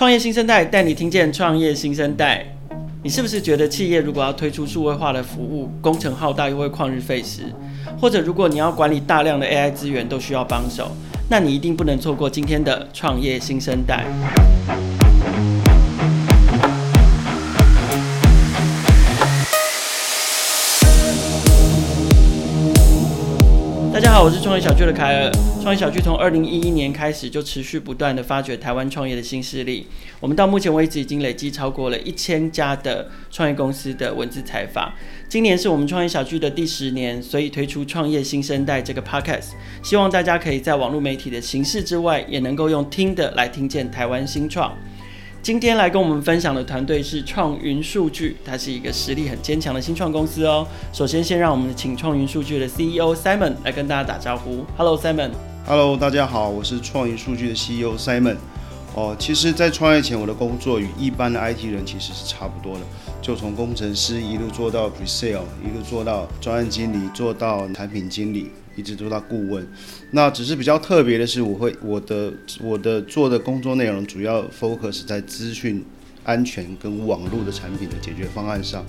创业新生代带你听见创业新生代。你是不是觉得企业如果要推出数位化的服务，工程浩大又会旷日费时？或者如果你要管理大量的 AI 资源，都需要帮手，那你一定不能错过今天的创业新生代。大家好，我是创业小聚的凯尔。创业小聚从二零一一年开始就持续不断地发掘台湾创业的新势力。我们到目前为止已经累计超过了一千家的创业公司的文字采访。今年是我们创业小聚的第十年，所以推出创业新生代这个 podcast，希望大家可以在网络媒体的形式之外，也能够用听的来听见台湾新创。今天来跟我们分享的团队是创云数据，它是一个实力很坚强的新创公司哦。首先，先让我们请创云数据的 CEO Simon 来跟大家打招呼。Hello Simon。Hello，大家好，我是创云数据的 CEO Simon。哦，其实，在创业前，我的工作与一般的 IT 人其实是差不多的，就从工程师一路做到 Pre-sale，一路做到专案经理，做到产品经理。一直做到顾问，那只是比较特别的是，我会我的我的做的工作内容主要 focus 在资讯安全跟网络的产品的解决方案上，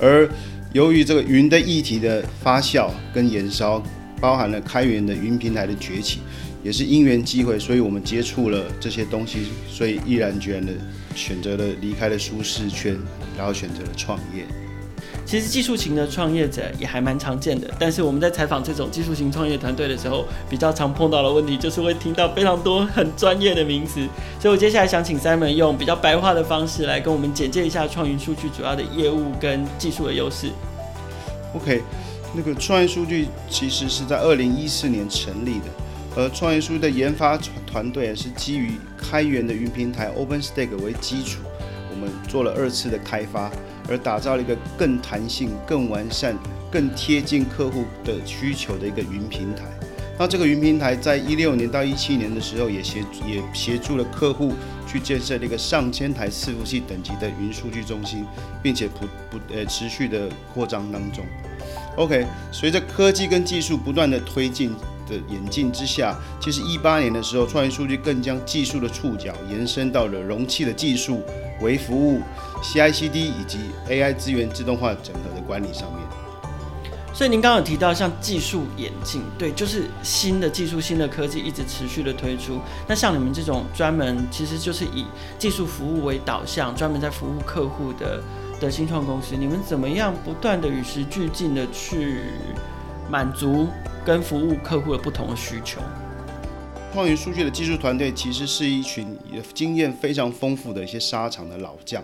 而由于这个云的议题的发酵跟延烧，包含了开源的云平台的崛起，也是因缘机会，所以我们接触了这些东西，所以毅然决然的选择了离开了舒适圈，然后选择了创业。其实技术型的创业者也还蛮常见的，但是我们在采访这种技术型创业团队的时候，比较常碰到的问题就是会听到非常多很专业的名词。所以我接下来想请 Simon 用比较白话的方式来跟我们简介一下创云数据主要的业务跟技术的优势。OK，那个创云数据其实是在二零一四年成立的，而创云数据的研发团队是基于开源的云平台 OpenStack 为基础，我们做了二次的开发。而打造了一个更弹性、更完善、更贴近客户的需求的一个云平台。那这个云平台在一六年到一七年的时候，也协也协助了客户去建设了一个上千台伺服器等级的云数据中心，并且不不呃持续的扩张当中。OK，随着科技跟技术不断的推进的演进之下，其实一八年的时候，创业数据更将技术的触角延伸到了容器的技术、微服务、CI/CD 以及 AI 资源自动化整合的管理上面。所以您刚刚有提到像技术演进，对，就是新的技术、新的科技一直持续的推出。那像你们这种专门其实就是以技术服务为导向，专门在服务客户的的新创公司，你们怎么样不断的与时俱进的去满足跟服务客户的不同的需求？创云数据的技术团队其实是一群经验非常丰富的一些沙场的老将，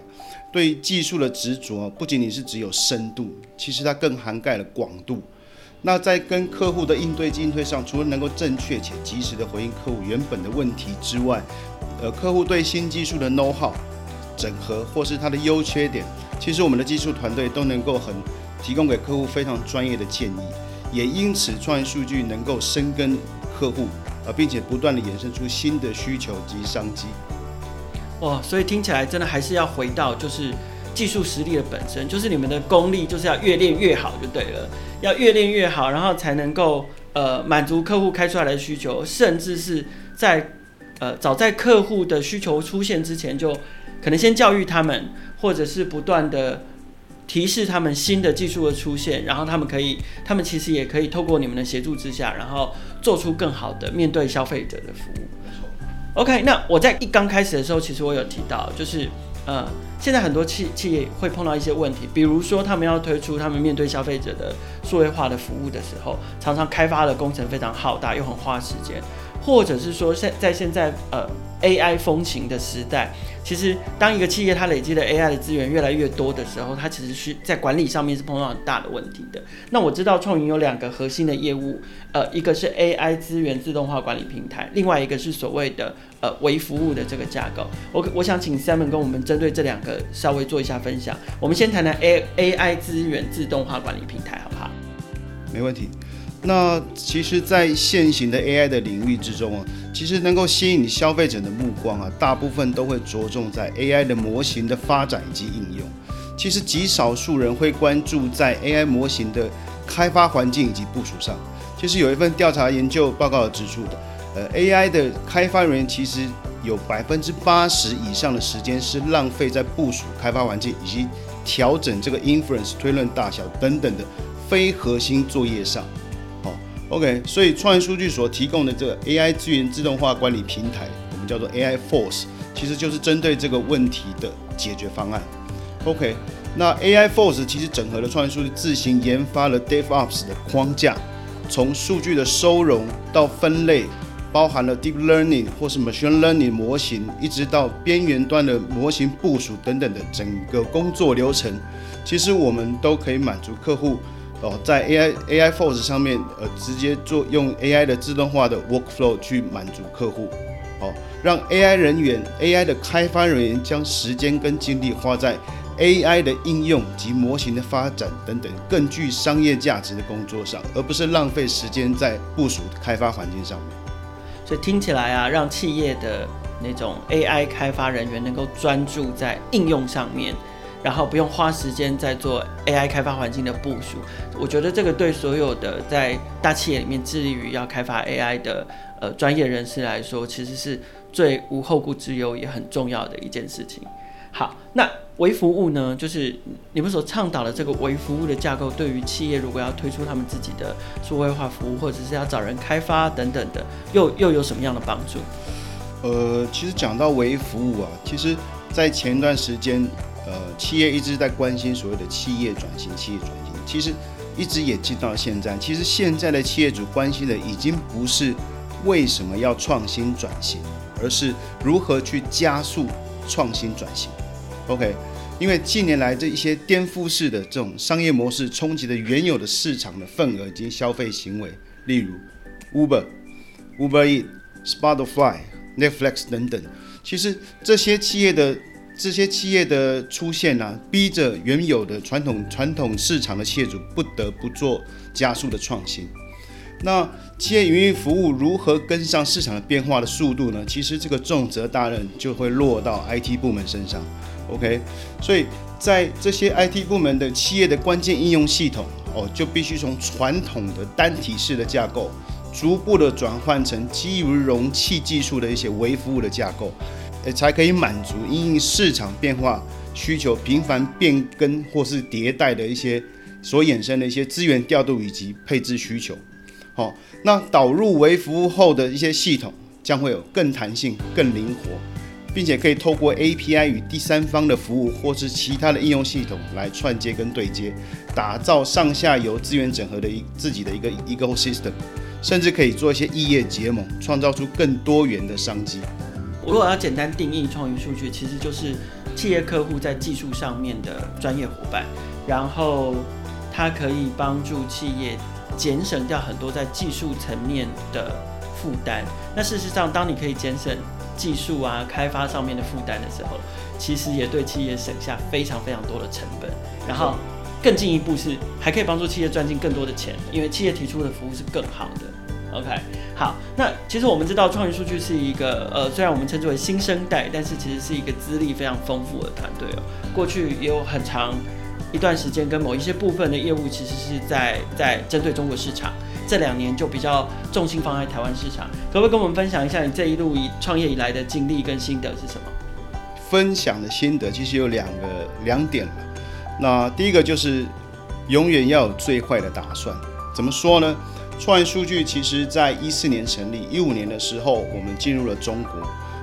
对技术的执着不仅仅是只有深度，其实它更涵盖了广度。那在跟客户的应对进退上，除了能够正确且及时的回应客户原本的问题之外，呃，客户对新技术的 know how 整合或是它的优缺点，其实我们的技术团队都能够很提供给客户非常专业的建议。也因此，创业数据能够深耕客户，呃，并且不断地衍生出新的需求及商机。哇，所以听起来真的还是要回到就是技术实力的本身，就是你们的功力就是要越练越好就对了，要越练越好，然后才能够呃满足客户开出来的需求，甚至是在呃早在客户的需求出现之前，就可能先教育他们，或者是不断的。提示他们新的技术的出现，然后他们可以，他们其实也可以透过你们的协助之下，然后做出更好的面对消费者的服务。没错 OK，那我在一刚开始的时候，其实我有提到，就是呃，现在很多企企业会碰到一些问题，比如说他们要推出他们面对消费者的数位化的服务的时候，常常开发的工程非常浩大，又很花时间。或者是说，现在现在呃 AI 风行的时代，其实当一个企业它累积的 AI 的资源越来越多的时候，它其实是在管理上面是碰到很大的问题的。那我知道创云有两个核心的业务，呃，一个是 AI 资源自动化管理平台，另外一个是所谓的呃微服务的这个架构。我我想请 Simon 跟我们针对这两个稍微做一下分享。我们先谈谈 A AI 资源自动化管理平台，好不好？没问题。那其实，在现行的 AI 的领域之中啊，其实能够吸引消费者的目光啊，大部分都会着重在 AI 的模型的发展以及应用。其实极少数人会关注在 AI 模型的开发环境以及部署上。其实有一份调查研究报告指出的，呃，AI 的开发人员其实有百分之八十以上的时间是浪费在部署开发环境以及调整这个 inference 推论大小等等的非核心作业上。，OK，所以创业数据所提供的这个 AI 资源自动化管理平台，我们叫做 AI Force，其实就是针对这个问题的解决方案。OK，那 AI Force 其实整合了创业数据自行研发了 DevOps 的框架，从数据的收容到分类。包含了 deep learning 或是 machine learning 模型，一直到边缘端的模型部署等等的整个工作流程，其实我们都可以满足客户哦，在 AI AI Force 上面呃直接做用 AI 的自动化的 workflow 去满足客户，哦，让 AI 人员 AI 的开发人员将时间跟精力花在 AI 的应用及模型的发展等等更具商业价值的工作上，而不是浪费时间在部署开发环境上面。所以听起来啊，让企业的那种 AI 开发人员能够专注在应用上面，然后不用花时间在做 AI 开发环境的部署。我觉得这个对所有的在大企业里面致力于要开发 AI 的呃专业人士来说，其实是最无后顾之忧也很重要的一件事情。好，那微服务呢？就是你们所倡导的这个微服务的架构，对于企业如果要推出他们自己的数位化服务，或者是要找人开发等等的，又又有什么样的帮助？呃，其实讲到微服务啊，其实，在前一段时间，呃，企业一直在关心所谓的企业转型，企业转型，其实一直也进到现在。其实现在的企业主关心的已经不是为什么要创新转型，而是如何去加速创新转型。OK，因为近年来这一些颠覆式的这种商业模式冲击的原有的市场的份额以及消费行为，例如 Uber、Uber Eats、Spotify、Netflix 等等，其实这些企业的这些企业的出现呢、逼着原有的传统传统市场的企业主不得不做加速的创新。那企业营服务如何跟上市场的变化的速度呢？其实这个重责大任就会落到 IT 部门身上。OK，所以在这些 IT 部门的企业的关键应用系统哦，就必须从传统的单体式的架构，逐步的转换成基于容器技术的一些微服务的架构，诶，才可以满足因应市场变化需求频繁变更或是迭代的一些所衍生的一些资源调度以及配置需求。好、那导入微服务后的一些系统将会有更弹性、更灵活。并且可以透过 API 与第三方的服务或是其他的应用系统来串接跟对接，打造上下游资源整合的一自己的一个 ecosystem，甚至可以做一些异业结盟，创造出更多元的商机。如果要简单定义创意数据，其实就是企业客户在技术上面的专业伙伴，然后它可以帮助企业节省掉很多在技术层面的负担。那事实上，当你可以节省技术啊，开发上面的负担的时候，其实也对企业省下非常非常多的成本。然后更进一步是，还可以帮助企业赚进更多的钱，因为企业提出的服务是更好的。OK，好，那其实我们知道创业数据是一个呃，虽然我们称之为新生代，但是其实是一个资历非常丰富的团队哦。过去也有很长一段时间跟某一些部分的业务，其实是在在针对中国市场。这两年就比较重心放在台湾市场，可不可以跟我们分享一下你这一路以创业以来的经历跟心得是什么？分享的心得其实有两个两点。那第一个就是永远要有最坏的打算。怎么说呢？创元数据其实在一四年成立，一五年的时候我们进入了中国，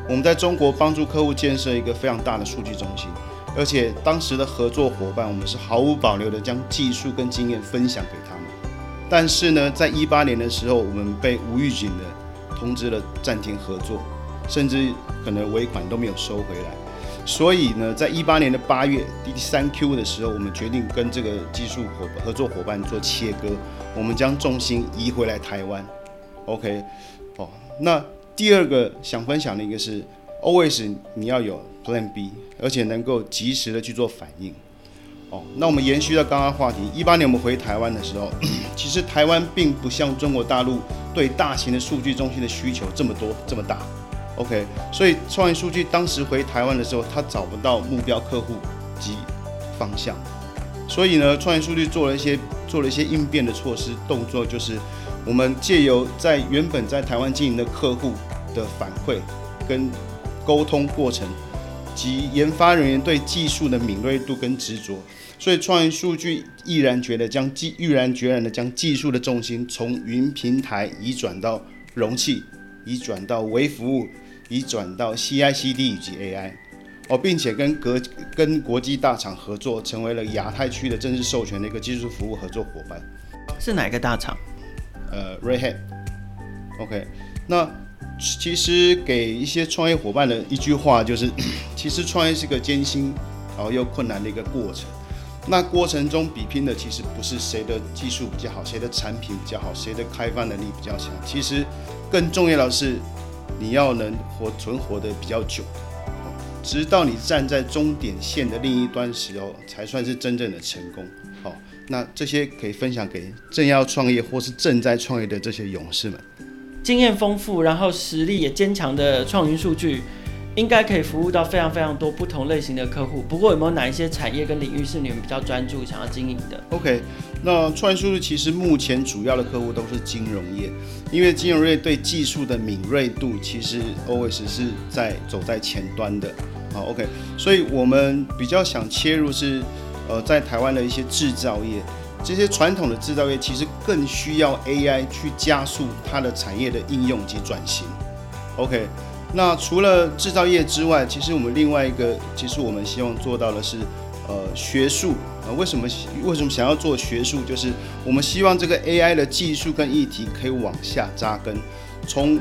我们在中国帮助客户建设一个非常大的数据中心，而且当时的合作伙伴，我们是毫无保留的将技术跟经验分享给他们。但是呢，在一八年的时候，我们被无预警的通知了暂停合作，甚至可能尾款都没有收回来。所以呢，在一八年的八月第三 Q 的时候，我们决定跟这个技术伙合作伙伴做切割，我们将重心移回来台湾。OK，哦，那第二个想分享的一个是，always 你要有 Plan B，而且能够及时的去做反应。哦，那我们延续到刚刚话题，一八年我们回台湾的时候，其实台湾并不像中国大陆对大型的数据中心的需求这么多这么大，OK，所以创业数据当时回台湾的时候，他找不到目标客户及方向，所以呢，创业数据做了一些做了一些应变的措施动作，就是我们借由在原本在台湾经营的客户的反馈跟沟通过程及研发人员对技术的敏锐度跟执着。所以创业数据毅然决然将技毅然决然的将技术的重心从云平台移转到容器，移转到微服务，移转到 CI/CD 以及 AI。哦，并且跟国跟国际大厂合作，成为了亚太区的正式授权的一个技术服务合作伙伴。是哪个大厂？呃，Red Hat。OK，那其实给一些创业伙伴的一句话就是，其实创业是个艰辛然后又困难的一个过程。那过程中比拼的其实不是谁的技术比较好，谁的产品比较好，谁的开发能力比较强。其实更重要的是，你要能活存活的比较久。直到你站在终点线的另一端时候，才算是真正的成功。好，那这些可以分享给正要创业或是正在创业的这些勇士们。经验丰富，然后实力也坚强的创云数据，应该可以服务到非常非常多不同类型的客户。不过，有没有哪一些产业跟领域是你们比较专注想要经营的？OK，那创云数据其实目前主要的客户都是金融业，因为金融业对技术的敏锐度其实 always 是在走在前端的。好，OK，所以我们比较想切入是，呃，在台湾的一些制造业，这些传统的制造业其实更需要 AI 去加速它的产业的应用及转型。OK，那除了制造业之外，其实我们另外一个，其实我们希望做到的是，呃，学术。呃，为什么为什么想要做学术？就是我们希望这个 AI 的技术跟议题可以往下扎根，从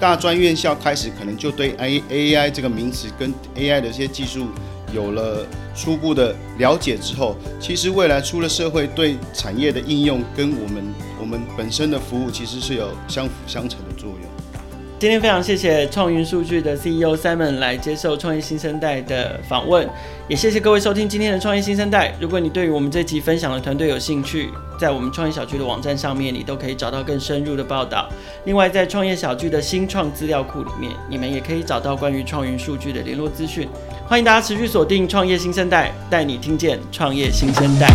大专院校开始，可能就对 A A I 这个名词跟 A I 的这些技术有了初步的了解之后，其实未来出了社会，对产业的应用跟我们我们本身的服务其实是有相辅相成。今天非常谢谢创云数据的 CEO Simon 来接受创业新生代的访问，也谢谢各位收听今天的创业新生代。如果你对于我们这集分享的团队有兴趣，在我们创业小聚的网站上面，你都可以找到更深入的报道。另外，在创业小聚的新创资料库里面，你们也可以找到关于创云数据的联络资讯。欢迎大家持续锁定创业新生代，带你听见创业新生代。